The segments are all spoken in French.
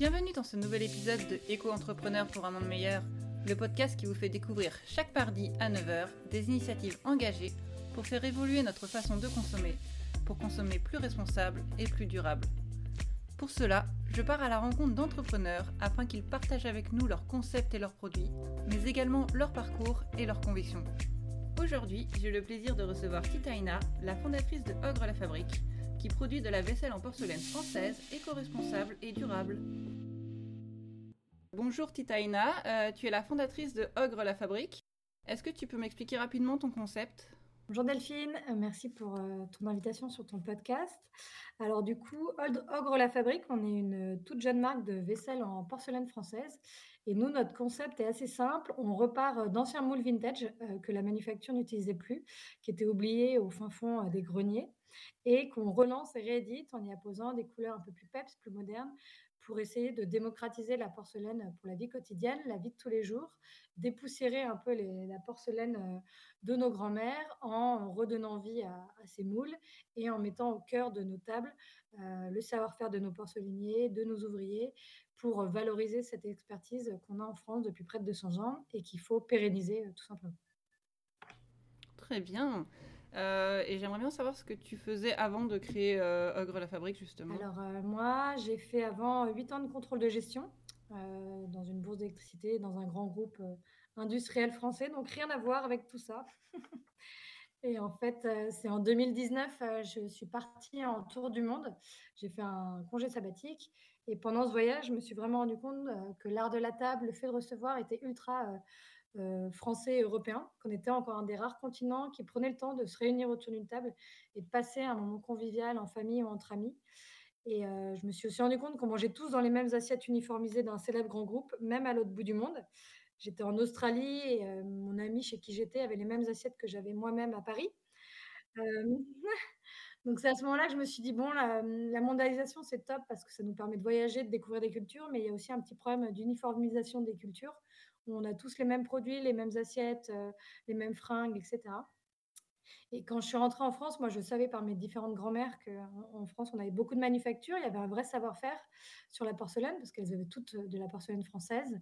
Bienvenue dans ce nouvel épisode de Éco-entrepreneur pour un monde meilleur, le podcast qui vous fait découvrir chaque mardi à 9h des initiatives engagées pour faire évoluer notre façon de consommer, pour consommer plus responsable et plus durable. Pour cela, je pars à la rencontre d'entrepreneurs afin qu'ils partagent avec nous leurs concepts et leurs produits, mais également leur parcours et leurs convictions. Aujourd'hui, j'ai le plaisir de recevoir Titaina, la fondatrice de Ogre la Fabrique, qui produit de la vaisselle en porcelaine française, éco-responsable et durable. Bonjour Titaina, euh, tu es la fondatrice de Ogre la Fabrique. Est-ce que tu peux m'expliquer rapidement ton concept? Bonjour Delphine, euh, merci pour euh, ton invitation sur ton podcast. Alors du coup, Ogre la Fabrique, on est une toute jeune marque de vaisselle en porcelaine française. Et nous, notre concept est assez simple. On repart d'anciens moules vintage que la manufacture n'utilisait plus, qui étaient oubliés au fin fond des greniers et qu'on relance et réédite en y apposant des couleurs un peu plus peps, plus modernes, pour essayer de démocratiser la porcelaine pour la vie quotidienne, la vie de tous les jours, dépoussiérer un peu la porcelaine euh, de nos grands-mères en redonnant vie à, ces moules et en mettant au cœur de nos tables euh, le savoir-faire de nos porcelainiers, de nos ouvriers, pour valoriser cette expertise qu'on a en France depuis près de 200 ans et qu'il faut pérenniser euh, tout simplement. Très bien. Euh, et j'aimerais bien savoir ce que tu faisais avant de créer euh, Ogre la Fabrique, justement. Alors, euh, moi, j'ai fait avant 8 ans de contrôle de gestion dans une bourse d'électricité, dans un grand groupe industriel français. Donc, rien à voir avec tout ça. et en fait, c'est en 2019, je suis partie en tour du monde. J'ai fait un congé sabbatique. Et pendant ce voyage, je me suis vraiment rendu compte que l'art de la table, le fait de recevoir, était ultra euh, français et européens, qu'on était encore un des rares continents qui prenait le temps de se réunir autour d'une table et de passer un moment convivial en famille ou entre amis. Et euh, je me suis aussi rendu compte qu'on mangeait tous dans les mêmes assiettes uniformisées d'un célèbre grand groupe, même à l'autre bout du monde. J'étais en Australie et euh, mon ami chez qui j'étais avait les mêmes assiettes que j'avais moi-même à Paris. donc c'est à ce moment-là que je me suis dit, bon, la mondialisation, c'est top parce que ça nous permet de voyager, de découvrir des cultures, mais il y a aussi un petit problème d'uniformisation des cultures on a tous les mêmes produits, les mêmes assiettes, euh, les mêmes fringues, etc. Et quand je suis rentrée en France, moi, je savais par mes différentes grand-mères qu'en France, on avait beaucoup de manufactures. Il y avait un vrai savoir-faire sur la porcelaine, parce qu'elles avaient toutes de la porcelaine française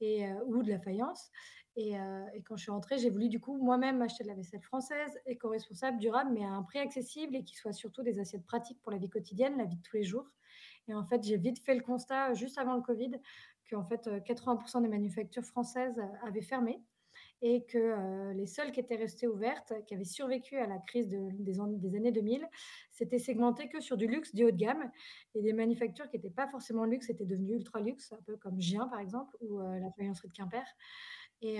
et, euh, ou de la faïence. Euh, et, quand je suis rentrée, j'ai voulu du coup moi-même acheter de la vaisselle française, éco-responsable, durable, mais à un prix accessible et qui soit surtout des assiettes pratiques pour la vie quotidienne, la vie de tous les jours. Et en fait, j'ai vite fait le constat, juste avant le Covid, en fait 80% euh, des manufactures françaises euh, avaient fermé et que euh, les seules qui étaient restées ouvertes, qui avaient survécu à la crise des, années 2000, c'était segmenté que sur du luxe, du haut de gamme, et des manufactures qui n'étaient pas forcément luxe, étaient devenues ultra luxe, un peu comme Gien par exemple, ou la faïencerie de Quimper. Et,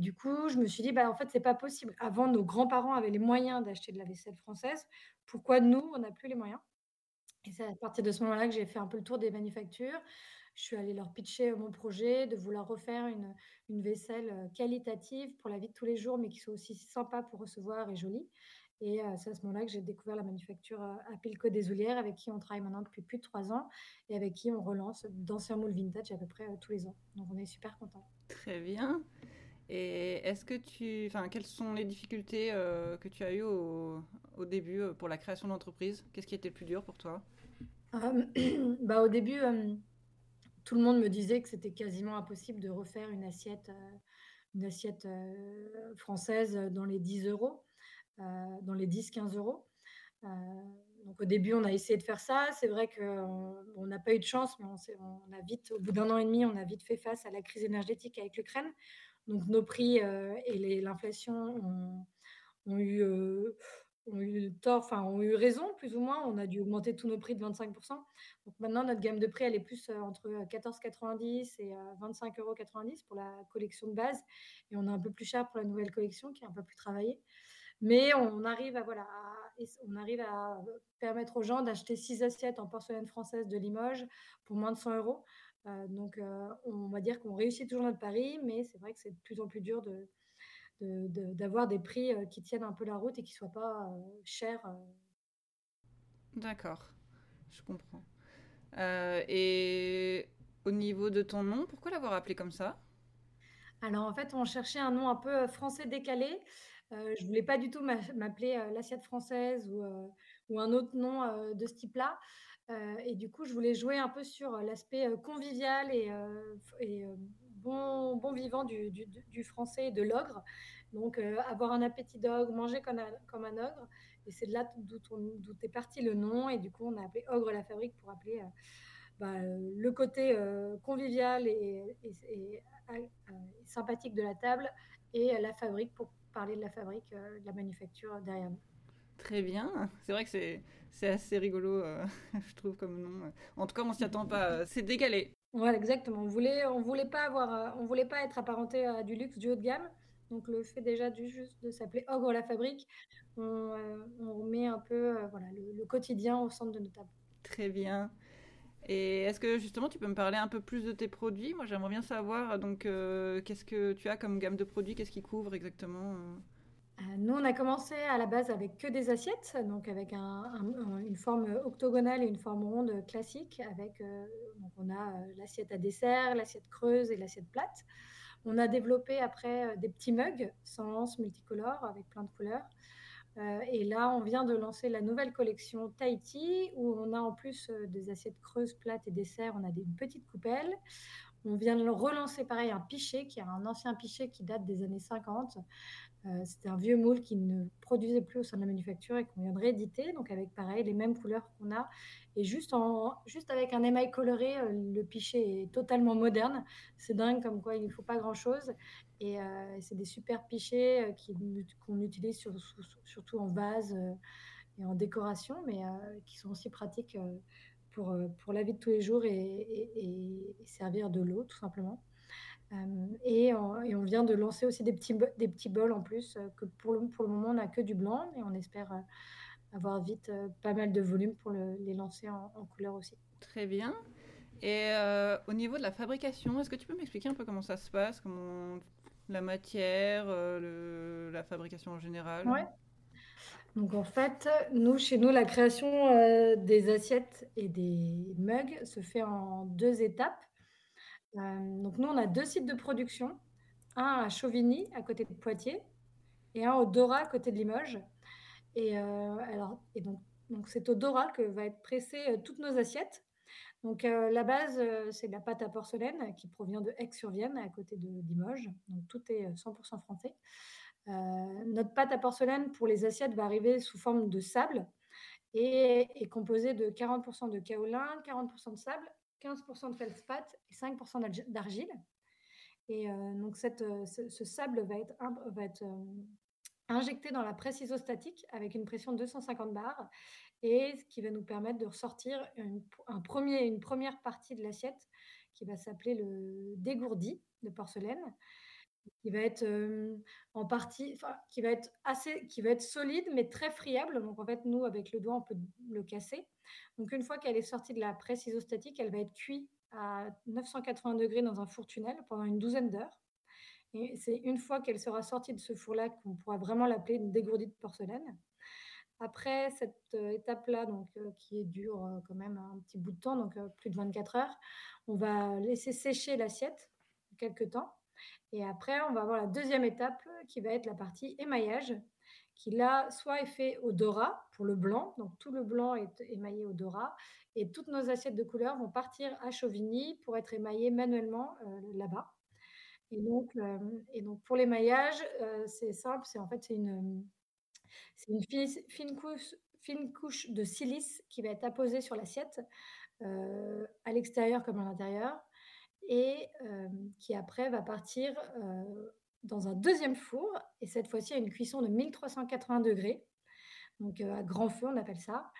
du coup, je me suis dit, bah, en fait, c'est pas possible. Avant, nos grands-parents avaient les moyens d'acheter de la vaisselle française. Pourquoi nous, on n'a plus les moyens? Et c'est à partir de ce moment-là que j'ai fait un peu le tour des manufactures je suis allée leur pitcher mon projet, de vouloir refaire une, une, vaisselle euh, qualitative pour la vie de tous les jours, mais qui soit aussi sympa pour recevoir et jolie. Et euh, c'est à ce moment-là que j'ai découvert la manufacture euh, à Pilco des Oulières, avec qui on travaille maintenant depuis plus de trois ans et avec qui on relance d'anciens moules vintage à peu près tous les ans. Donc on est super contents. Très bien. Et est-ce que tu, enfin, quelles sont les difficultés que tu as eues au, au début pour la création d'entreprise? Qu'est-ce qui était le plus dur pour toi? Bah, Au début, tout le monde me disait que c'était quasiment impossible de refaire une assiette, euh, une assiette euh, française dans les 10 euros, euh, dans les 10-15 euros. donc au début, on a essayé de faire ça. C'est vrai qu'on n'a pas eu de chance, mais on, a vite, au bout d'un an et demi, on a vite fait face à la crise énergétique avec l'Ukraine. Donc nos prix et l'inflation ont, ont, eu ont eu tort, enfin ont eu raison plus ou moins. On a dû augmenter tous nos prix de 25%. Donc maintenant notre gamme de prix elle est plus euh, entre 14,90 et 25,90 euh, euros pour la collection de base, et on est un peu plus cher pour la nouvelle collection qui est un peu plus travaillée. Mais on arrive à voilà, on arrive à permettre aux gens d'acheter six assiettes en porcelaine française de Limoges pour moins de 100 euros. Euh, donc on va dire qu'on réussit toujours notre pari, mais c'est vrai que c'est de plus en plus dur de d'avoir des prix euh, qui tiennent un peu la route et qui ne soient pas euh, chers. Euh. D'accord, je comprends. et au niveau de ton nom, pourquoi l'avoir appelé comme ça? Alors en fait, on cherchait un nom un peu français décalé. Euh, je voulais pas du tout m'appeler l'assiette française ou, ou, un autre nom de ce type-là. et du coup, je voulais jouer un peu sur l'aspect convivial et, et bon, bon vivant du, français et de l'ogre. Donc, avoir un appétit d'ogre, manger comme un, ogre. Et c'est de là d'où est parti le nom. Et du coup, on a appelé Ogre la fabrique pour appeler bah, le côté convivial et, sympathique de la table et la fabrique pour parler de la fabrique, de la manufacture derrière nous. Très bien. C'est vrai que c'est, assez rigolo, euh, je trouve, comme nom. En tout cas, on s'y attend pas. Euh, c'est décalé. Voilà, exactement. On voulait, on voulait pas avoir, euh, on voulait pas être apparenté à du luxe, du haut de gamme. Donc le fait déjà du, juste de s'appeler Ogre la fabrique, on, on met un peu voilà, le, quotidien au centre de nos tables. Très bien. Et est-ce que justement tu peux me parler un peu plus de tes produits? Moi j'aimerais bien savoir donc qu'est-ce que tu as comme gamme de produits, qu'est-ce qui couvre exactement? euh, nous, on a commencé à la base avec que des assiettes, donc avec une forme octogonale et une forme ronde classique. Avec, euh, on a euh, l'assiette à dessert, l'assiette creuse et l'assiette plate. On a développé après des petits mugs sans lance multicolores avec plein de couleurs. et là, on vient de lancer la nouvelle collection Tahiti où on a en plus des assiettes creuses, plates et dessert, on a des, une petite coupelle. On vient de relancer pareil un pichet qui est un ancien pichet qui date des années 50 euh, c'était un vieux moule qui ne produisait plus au sein de la manufacture et qu'on vient de rééditer, donc avec pareil les mêmes couleurs qu'on a. Et juste, en, juste avec un émail coloré, euh, le pichet est totalement moderne. C'est dingue comme quoi il ne faut pas grand-chose. Et euh, c'est des super pichets qu'on utilise surtout en vase et en décoration, mais qui sont aussi pratiques pour, pour la vie de tous les jours et servir de l'eau, tout simplement. Et, on vient de lancer aussi des petits, des petits bols en plus, que pour le, pour le moment, on n'a que du blanc, et on espère avoir vite pas mal de volume pour les lancer en, couleur aussi. Très bien. Et au niveau de la fabrication, est-ce que tu peux m'expliquer un peu comment ça se passe, comment la matière, la fabrication en général? Ouais. Donc en fait, nous, chez nous, la création des assiettes et des mugs se fait en deux étapes. Euh, donc nous, on a deux sites de production, un à Chauvigny, à côté de Poitiers, et un au Dora, à côté de Limoges. Et, euh, donc, c'est au Dora que va être pressé euh, toutes nos assiettes. Donc la base, c'est de la pâte à porcelaine qui provient de Aix-sur-Vienne, à côté de Limoges. Donc tout est 100% français. notre pâte à porcelaine pour les assiettes va arriver sous forme de sable et est composée de 40% de kaolin, 40% de sable 15% de feldspath et 5% d'argile. Et euh, donc cette, euh, ce, sable va être, va être euh, injecté dans la presse isostatique avec une pression de 250 bars et ce qui va nous permettre de ressortir un premier, une première partie de l'assiette qui va s'appeler le dégourdi de porcelaine qui va être en partie, qui va être assez, qui va être solide mais très friable. Donc en fait, nous avec le doigt, on peut le casser. Donc une fois qu'elle est sortie de la presse isostatique, elle va être cuite à 980 degrés dans un four tunnel pendant une douzaine d'heures. Et c'est une fois qu'elle sera sortie de ce four-là qu'on pourra vraiment l'appeler une dégourdie de porcelaine. Après cette étape-là, donc qui dure quand même un petit bout de temps, donc plus de 24 heures, on va laisser sécher l'assiette quelques temps et après, on va avoir la deuxième étape qui va être la partie émaillage, qui là, soit est fait au Dora pour le blanc, donc tout le blanc est émaillé au Dora, et toutes nos assiettes de couleurs vont partir à Chauvigny pour être émaillées manuellement euh, là-bas. Et donc, euh, et donc pour l'émaillage, euh, c'est simple, c'est en fait une, une fine, couche, fine couche de silice qui va être apposée sur l'assiette, à l'extérieur comme à l'intérieur et qui après va partir dans un deuxième four, et cette fois-ci à une cuisson de 1380 degrés, donc à grand feu on appelle ça,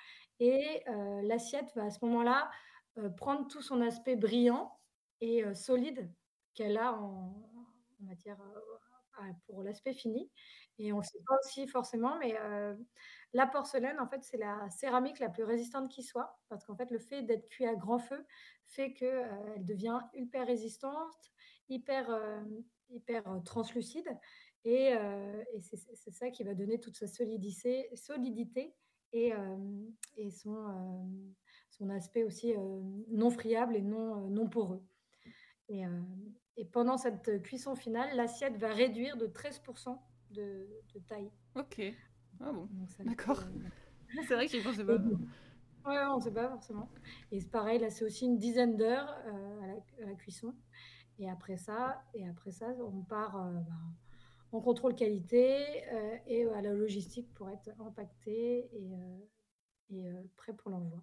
et l'assiette va à ce moment-là prendre tout son aspect brillant et solide qu'elle a en, matière pour l'aspect fini. Et on ne sait pas aussi forcément, mais la porcelaine, en fait, c'est la céramique la plus résistante qui soit, parce qu'en fait, le fait d'être cuit à grand feu fait qu'elle euh, devient hyper résistante, hyper, euh, hyper euh, translucide, et, c'est ça qui va donner toute sa solidité, solidité et, et son, son aspect aussi non friable et non, non poreux. Et, et pendant cette cuisson finale, l'assiette va réduire de 13% de, de taille. Ok. Ah bon, d'accord. C'est vrai que j'y pensais pas. Ouais, on sait pas forcément et c'est pareil, là, c'est aussi une dizaine d'heures, heu, à la à la cuisson et après ça et après ça, on part, heu, ben, en contrôle qualité, heu et à la logistique pour être empaqueté et prêt pour l'envoi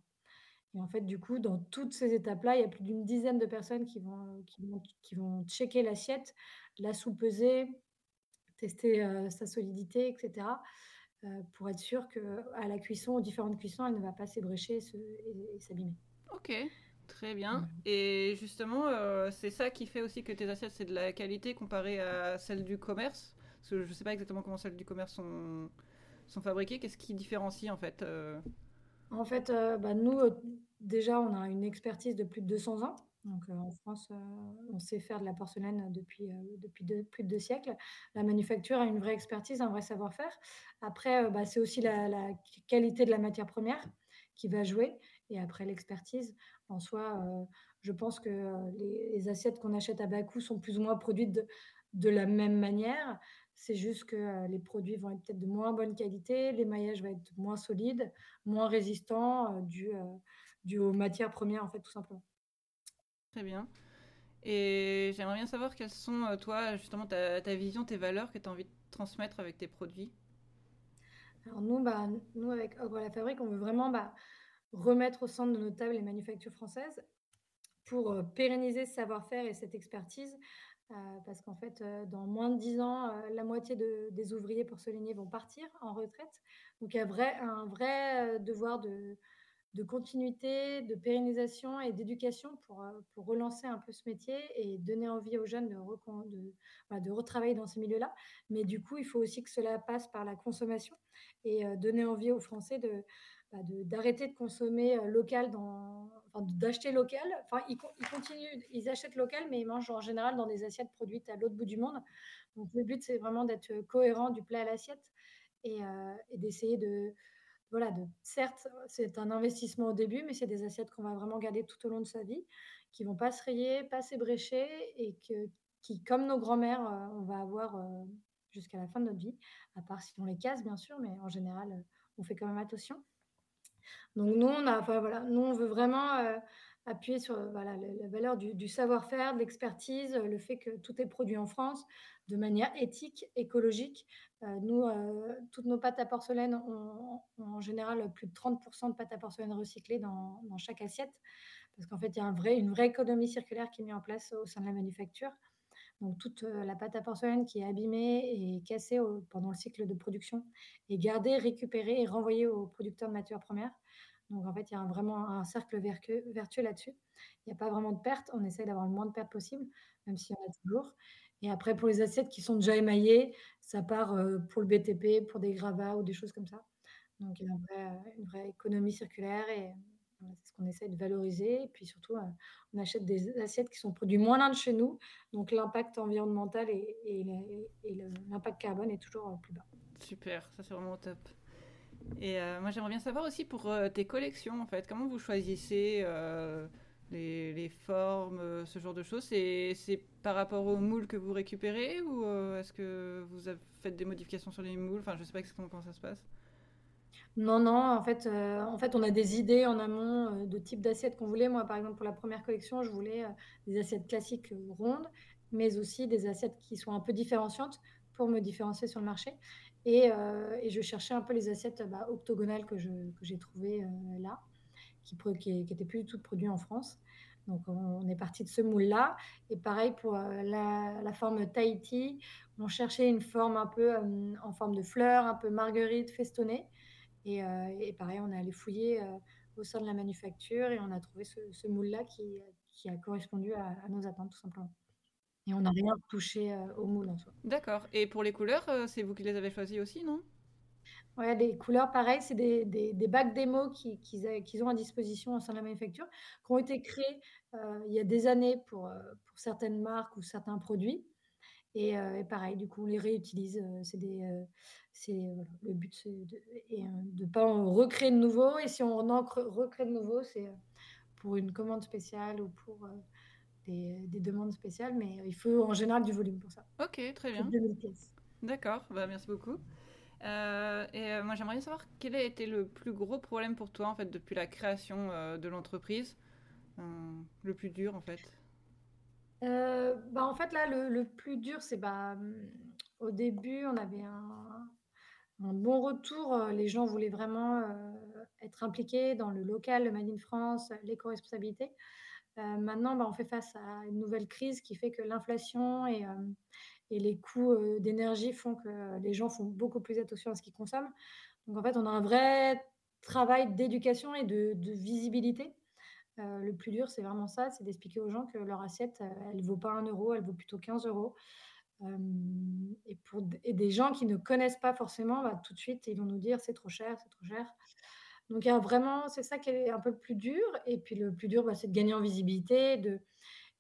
et en fait, du coup, dans toutes ces étapes-là, il y a plus d'une dizaine de personnes qui vont qui vont qui vont checker l'assiette, la sous-peser, tester, heu, sa solidité et cetera, heu, pour être sûr qu'à la cuisson, aux différentes cuissons, elle ne va pas s'ébrécher et et s'abîmer. OK, très bien et justement, heu, c'est ça qui fait aussi que tes assiettes, c'est de la qualité comparée à celles du commerce? Parce que je sais pas exactement comment celles du commerce sont sont fabriquées. Qu'est-ce qui différencie en fait? En fait, heu, bah, nous, heu, déjà, on a une expertise de plus de 200 ans. Donc, heu, en France, on sait faire de la porcelaine depuis, deux plus de 2 siècles. La manufacture a une vraie expertise, un vrai savoir-faire. Après, bah, c'est aussi la qualité de la matière première qui va jouer et après l'expertise. En soi, je pense que, les assiettes qu'on achète à bas coût sont plus ou moins produites de la même manière. C'est juste que, heu, les produits vont être peut-être de moins bonne qualité, l'émaillage va être moins solide, moins résistant, heu, dû, dû aux matières premières, en fait, tout simplement. Très bien et j'aimerais bien savoir quelles sont, toi, justement, ta ta vision, tes valeurs que tu as envie de transmettre avec tes produits? Alors nous, bah, nous avec Ogre la fabrique, on veut vraiment, bah, remettre au centre de nos tables les manufactures françaises pour, pérenniser ce savoir-faire et cette expertise, heu, parce qu'en fait, heu, dans moins de 10 ans, heu, la moitié de des ouvriers porcelainiers vont partir en retraite. Donc il y a un vrai, devoir de continuité, de pérennisation et d'éducation pour, pour relancer un peu ce métier et donner envie aux jeunes bah, de retravailler dans ces milieux-là. Mais du coup, il faut aussi que cela passe par la consommation et donner envie aux Français de, bah, d'arrêter de consommer, heu, local enfin d'acheter local. Enfin, ils ils continuent, ils achètent local, mais ils mangent en général dans des assiettes produites à l'autre bout du monde. Donc le but, c'est vraiment d'être, cohérent du plat à l'assiette et heu et d'essayer de voilà, de certes, c'est un investissement au début, mais c'est des assiettes qu'on va vraiment garder tout au long de sa vie, qui vont pas se rayer, pas s'ébrécher et que qui, comme nos grands-mères, on va avoir, jusqu'à la fin de notre vie, à part si on les casse bien sûr, mais en général, on fait quand même attention. Donc nous, on a veut vraiment, heu, appuyer sur, la valeur du savoir-faire, de l'expertise, heu, le fait que tout est produit en France de manière éthique, écologique. Heu, nous, toutes nos pâtes à porcelaine ont en général plus de 30% de pâtes à porcelaine recyclées dans chaque assiette. Parce qu'en fait, il y a une vraie économie circulaire qui est mise en place au sein de la manufacture. Donc toute, la pâte à porcelaine qui est abîmée et cassée au pendant le cycle de production est gardée, récupérée et renvoyée aux producteurs de matières premières. Donc en fait, il y a vraiment un cercle vertueux là-dessus. Il y a pas vraiment de pertes, on essaie d'avoir le moins de pertes possible, même s'il y en a toujours et après pour les assiettes qui sont déjà émaillées, ça part, pour le BTP, pour des gravats ou des choses comme ça. Donc il y a un vrai, heu, une vraie économie circulaire et c'est ce qu'on essaie de valoriser et puis surtout, heu, on achète des assiettes qui sont produits moins loin de chez nous, donc l'impact environnemental et l'impact carbone est toujours, heu, plus bas. Super, ça c'est vraiment top et heu, moi j'aimerais bien savoir aussi pour, tes collections en fait, comment vous choisissez, les les formes, ce genre de choses? C'est par rapport aux moules que vous récupérez ou, est-ce que vous faites des modifications sur les moules? Enfin, je sais pas exactement comment ça se passe. Non, non, en fait, heu, en fait, on a des idées en amont, heu, de type d'assiette qu'on voulait. Moi, par exemple, pour la première collection, je voulais, heu, des assiettes classiques, rondes, mais aussi des assiettes qui soient un peu différenciantes pour me différencier sur le marché et je cherchais un peu les assiettes, bah, octogonales que j'ai trouvées, là, qui pro qui qui étaient plus du tout produits en France. Donc on est parti de ce moule-là et pareil pour, la la forme Tahiti, on cherchait une forme un peu, en forme de fleur, un peu marguerite festonnée et, heu, et pareil, on est allé fouiller, heu, au sein de la manufacture et on a trouvé ce ce moule-là qui, qui a correspondu à à nos attentes, tout simplement. Et on n'a rien touché, heu, au moule en soi. D'accord et pour les couleurs, c'est vous qui les avez choisies aussi, non? Ouais, les couleurs, pareil, c'est des des des bacs démo qui qu'ils ont à disposition au sein de la manufacture, qui ont été créés, il y a des années pour, pour certaines marques ou certains produits et heu, et pareil, du coup, on les réutilise, heu, c'est des, heu, c'est voilà, le but, c'est de de pas en recréer de nouveaux et si on en recrée de nouveaux, c'est, pour une commande spéciale ou pour, des des demandes spéciales, mais il faut en général du volume pour ça. OK, très bien. 2000 pièces. D'accord, bah, merci beaucoup et moi, j'aimerais bien savoir quel a été le plus gros problème pour toi, en fait, depuis la création de l'entreprise? le plus dur, en fait. Bah, en fait, là, le, plus dur, c'est bah, au début, on avait un, bon retour. Les gens voulaient vraiment être impliqués dans le local, le Made in France, l'éco-responsabilité. maintenant, bah, on fait face à une nouvelle crise qui fait que l'inflation et, les coûts d'énergie font que les gens font beaucoup plus attention à ce qu'ils consomment. Donc, en fait, on a un vrai travail d'éducation et de, visibilité. Le plus dur, c'est vraiment ça, c'est d'expliquer aux gens que leur assiette, elle ne vaut pas un euro, elle vaut plutôt 15 euros et pour et des gens qui ne connaissent pas forcément, bah, tout de suite, ils vont nous dire: «C'est trop cher, c'est trop cher». Donc vraiment c'est ça qui est un peu le plus dur et puis le plus dur, bah, c'est de gagner en visibilité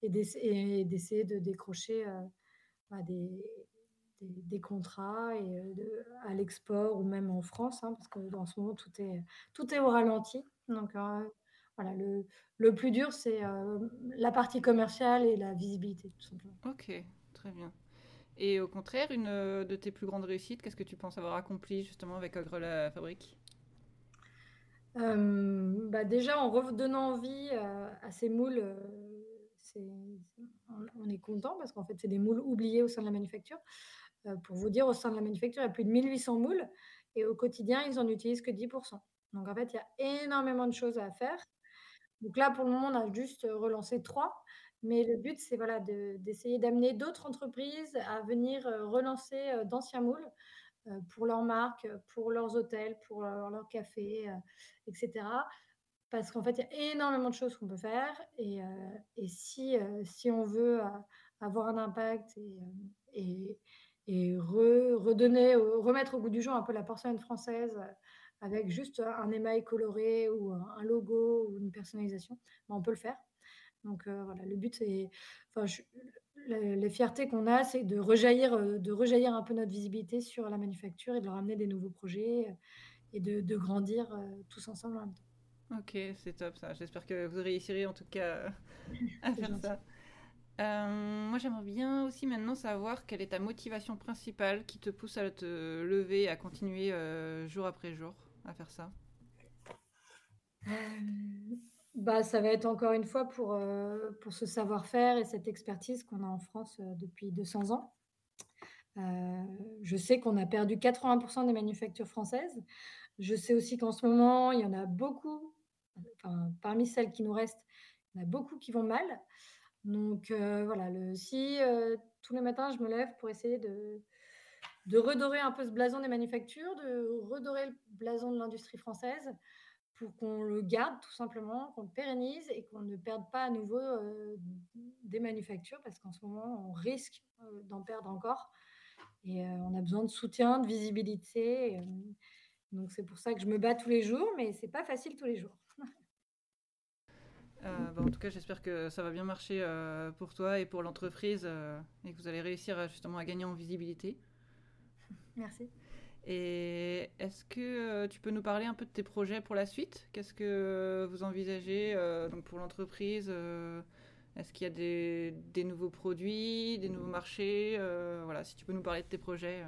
et d'essayer de décrocher, bah, des contrats et à l'export ou même en France, hein, parce qu'en ce moment tout est tout est au ralenti. Donc voilà, le le plus dur, c'est, la partie commerciale et la visibilité, tout simplement. OK, très bien. Et au contraire, une euh, de tes plus grandes réussites, qu'est-ce que tu penses avoir accompli justement avec Ogre la Fabrique? Euh, bah déjà, en redonnant envie euh, à ces moules, on, est content parce qu'en fait, c'est des moules oubliés au sein de la manufacture. pour vous dire, au sein de la manufacture, il y a plus de 1800 moules et au quotidien, ils n'en utilisent que 10%. Donc en fait, il y a énormément de choses à faire. Donc là, pour le moment, on a juste relancé trois. Mais le but, c'est voilà, d'essayer d'amener d'autres entreprises à venir relancer d'anciens moules pour leurs marques, pour leurs hôtels, pour leurs leur cafés, etc. Parce qu'en fait, il y a énormément de choses qu'on peut faire. Et, si, si on veut avoir un impact et, redonner, remettre au goût du jour un peu la porcelaine française avec juste un émail coloré ou un logo ou une personnalisation, ben, on peut le faire. Donc voilà, le but, c'est. Enfin, la, fierté qu'on a, c'est de rejaillir, de rejaillir un peu notre visibilité sur la manufacture et de leur amener des nouveaux projets et de, grandir tous ensemble en même temps. Ok, c'est top ça. J'espère que vous réussirez en tout cas à faire ça. moi, j'aimerais bien aussi maintenant savoir quelle est ta motivation principale qui te pousse à te lever, à continuer jour après jour faire ça? Bah, ça va être encore une fois pour, euh, pour ce savoir-faire et cette expertise qu'on a en France euh, depuis 200 ans. Euh, je sais qu'on a perdu 80% des manufactures françaises. Je sais aussi qu'en ce moment, il y en a beaucoup, parmi celles qui nous restent, il y en a beaucoup qui vont mal. Donc voilà, le, si tous les matins je me lève pour essayer de, de redorer un peu ce blason des manufactures, de redorer le blason de l'industrie française, pour qu'on le garde tout simplement, qu'on le pérennise et qu'on ne perde pas à nouveau euh, des manufactures parce qu'en ce moment, on risque euh, d'en perdre encore. Et euh, on a besoin de soutien, de visibilité. donc c'est pour ça que je me bats tous les jours, mais c'est pas facile tous les jours. Bah, en tout cas, j'espère que ça va bien marcher pour toi et pour l'entreprise et que vous allez réussir justement à gagner en visibilité. Merci. Et est-ce que euh, tu peux nous parler un peu de tes projets pour la suite? Qu'est-ce que vous envisagez euh, donc pour l'entreprise euh, Est-ce qu'il y a des, des, nouveaux produits, des nouveaux marchés Voilà, si tu peux nous parler de tes projets.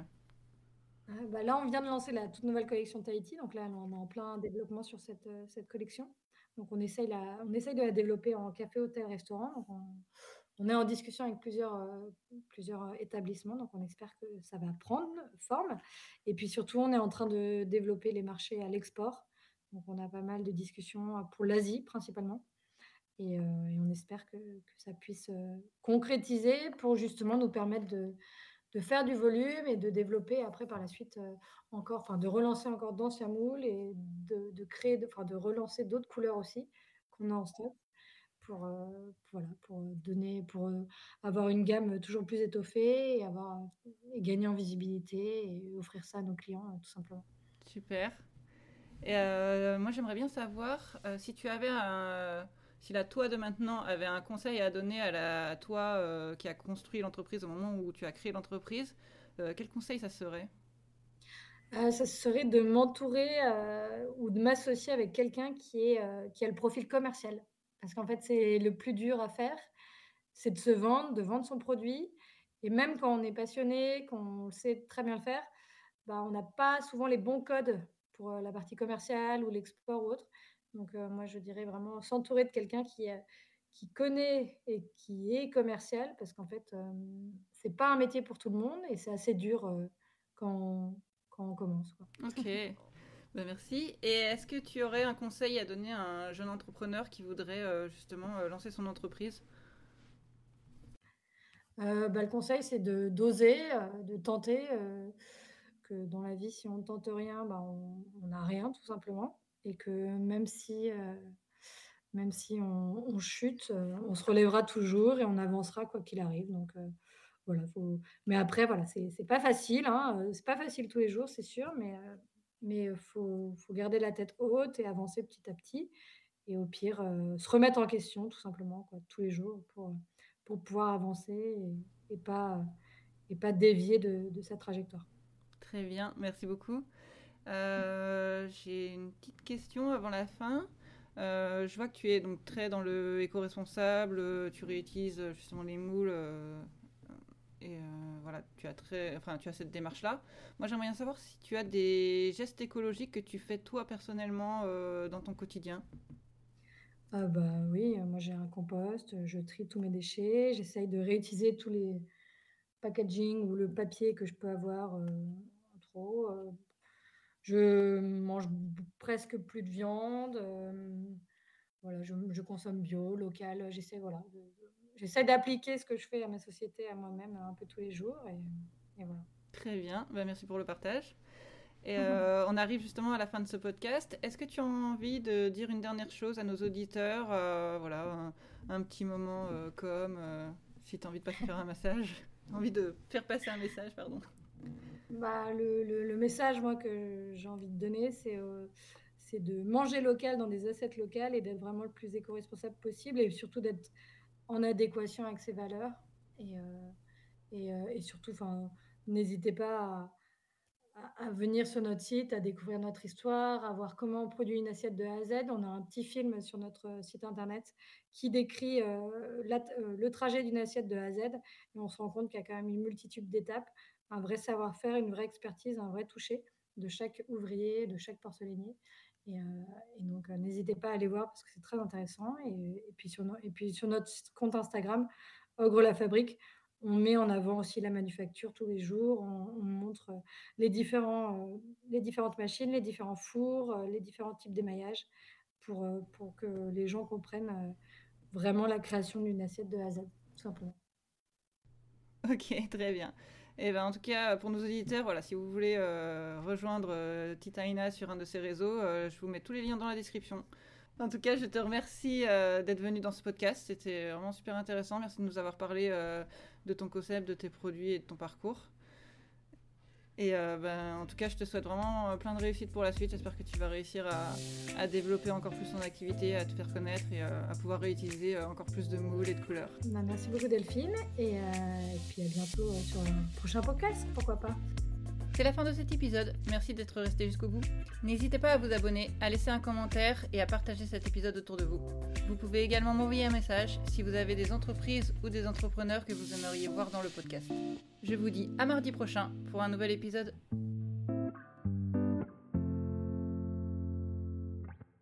Bah là, on vient de lancer la toute nouvelle collection Tahiti. Donc là, on est en plein développement sur cette, cette collection. Donc on essaye, la, on essaye de la développer en café, hôtel, restaurant. Donc on, on est en discussion avec plusieurs, euh, euh, établissements, donc on espère que ça va prendre forme. Et puis surtout, on est en train de développer les marchés à l'export. Donc on a pas mal de discussions euh, pour l'Asie principalement. Et, on espère que, ça puisse concrétiser pour justement nous permettre de, faire du volume et de développer après par la suite encore, enfin de relancer encore d'anciens moules et de, créer, enfin de relancer d'autres couleurs aussi qu'on a en stock pour, euh, voilà, pour donner, pour euh, avoir une gamme toujours plus étoffée et, avoir, et gagner en visibilité et offrir ça à nos clients, euh, tout simplement. Super. Et moi, j'aimerais bien savoir si tu avais un, si la toi de maintenant avait un conseil à donner à la toi qui a construit l'entreprise au moment où tu as créé l'entreprise, quel conseil ça serait? Ça serait de m'entourer ou de m'associer avec quelqu'un qui, est, qui a le profil commercial. Parce qu'en fait, c'est le plus dur à faire, c'est de se vendre, de vendre son produit. Et même quand on est passionné, qu'on sait très bien le faire, bah, on n'a pas souvent les bons codes pour la partie commerciale ou l'export ou autre. Donc, moi, je dirais vraiment s'entourer de quelqu'un qui, qui connaît et qui est commercial, parce qu'en fait, c'est pas un métier pour tout le monde et c'est assez dur quand, quand on commence. Quoi. Ok. Ben, merci. Et est-ce que tu aurais un conseil à donner à un jeune entrepreneur qui voudrait justement lancer son entreprise? Bah, Le conseil, c'est de d'oser, de tenter. que dans la vie, si on ne tente rien, bah, on n'a rien, tout simplement et que même si, euh, même si on, chute, euh, on se relèvera toujours et on avancera quoi qu'il arrive. Donc euh, voilà, faut... mais après voilà, c'est pas facile, hein, c'est pas facile tous les jours, c'est sûr, mais mais faut, faut garder la tête haute et avancer petit à petit. Et au pire, se remettre en question tout simplement quoi, tous les jours pour, pour pouvoir avancer et, et pas, et pas dévier de, de sa trajectoire. Très bien, merci beaucoup. Euh, j'ai une petite question avant la fin. Euh, je vois que tu es donc très dans le éco-responsable, tu réutilises justement les moules et voilà, tu as très, enfin, tu as cette démarche-là. Moi, j'aimerais bien savoir si tu as des gestes écologiques que tu fais toi personnellement dans ton quotidien. Ah bah oui, moi j'ai un compost, je trie tous mes déchets, j'essaye de réutiliser tous les packaging ou le papier que je peux avoir en trop je mange presque plus de viande. voilà, je, consomme bio, local. J'essaie voilà, j'essaie d'appliquer ce que je fais à ma société, à moi-même, un peu tous les jours. Et, voilà. Très bien. Bah, merci pour le partage. Et euh, on arrive justement à la fin de ce podcast. Est-ce que tu as envie de dire une dernière chose à nos auditeurs euh, Voilà, un, petit moment euh, comme si tu as envie de passer faire un massage, envie de faire passer un message, pardon. Bah, le, le, message moi, que j'ai envie de donner, c'est c'est de manger local dans des assiettes locales et d'être vraiment le plus éco-responsable possible et surtout d'être en adéquation avec ses valeurs. Et, euh, euh, surtout, n'hésitez pas à, à, venir sur notre site, à découvrir notre histoire, à voir comment on produit une assiette de A à Z. On a un petit film sur notre site internet qui décrit le trajet d'une assiette de A à Z. Et on se rend compte qu'il y a quand même une multitude d'étapes un vrai savoir-faire, une vraie expertise, un vrai toucher de chaque ouvrier, de chaque porcelainier. Et, euh, donc, euh, n'hésitez pas à aller voir parce que c'est très intéressant. Et, puis sur et notre compte Instagram, Ogre la Fabrique, on met en avant aussi la manufacture tous les jours. On, montre euh, les différentes machines, les différents fours, les différents types d'émaillage pour, que les gens comprennent vraiment la création d'une assiette de A simplement. Ok, très bien. Et ben, en tout cas, pour nos auditeurs, voilà, si vous voulez euh, rejoindre euh, Titaina sur un de ses réseaux, euh, je vous mets tous les liens dans la description. En tout cas, je te remercie d'être venu dans ce podcast. C'était vraiment super intéressant. Merci de nous avoir parlé de ton concept, de tes produits et de ton parcours. Et euh, ben, en tout cas, je te souhaite vraiment euh, plein de réussite pour la suite. J'espère que tu vas réussir à, développer encore plus ton activité, à te faire connaître et euh, à pouvoir réutiliser encore plus de moules et de couleurs. Bah, merci beaucoup Delphine et, et, puis à bientôt sur un prochain podcast, pourquoi pas. C'est la fin de cet épisode, merci d'être resté jusqu'au bout. N'hésitez pas à vous abonner, à laisser un commentaire et à partager cet épisode autour de vous. Vous pouvez également m'envoyer un message si vous avez des entreprises ou des entrepreneurs que vous aimeriez voir dans le podcast. Je vous dis à mardi prochain pour un nouvel épisode.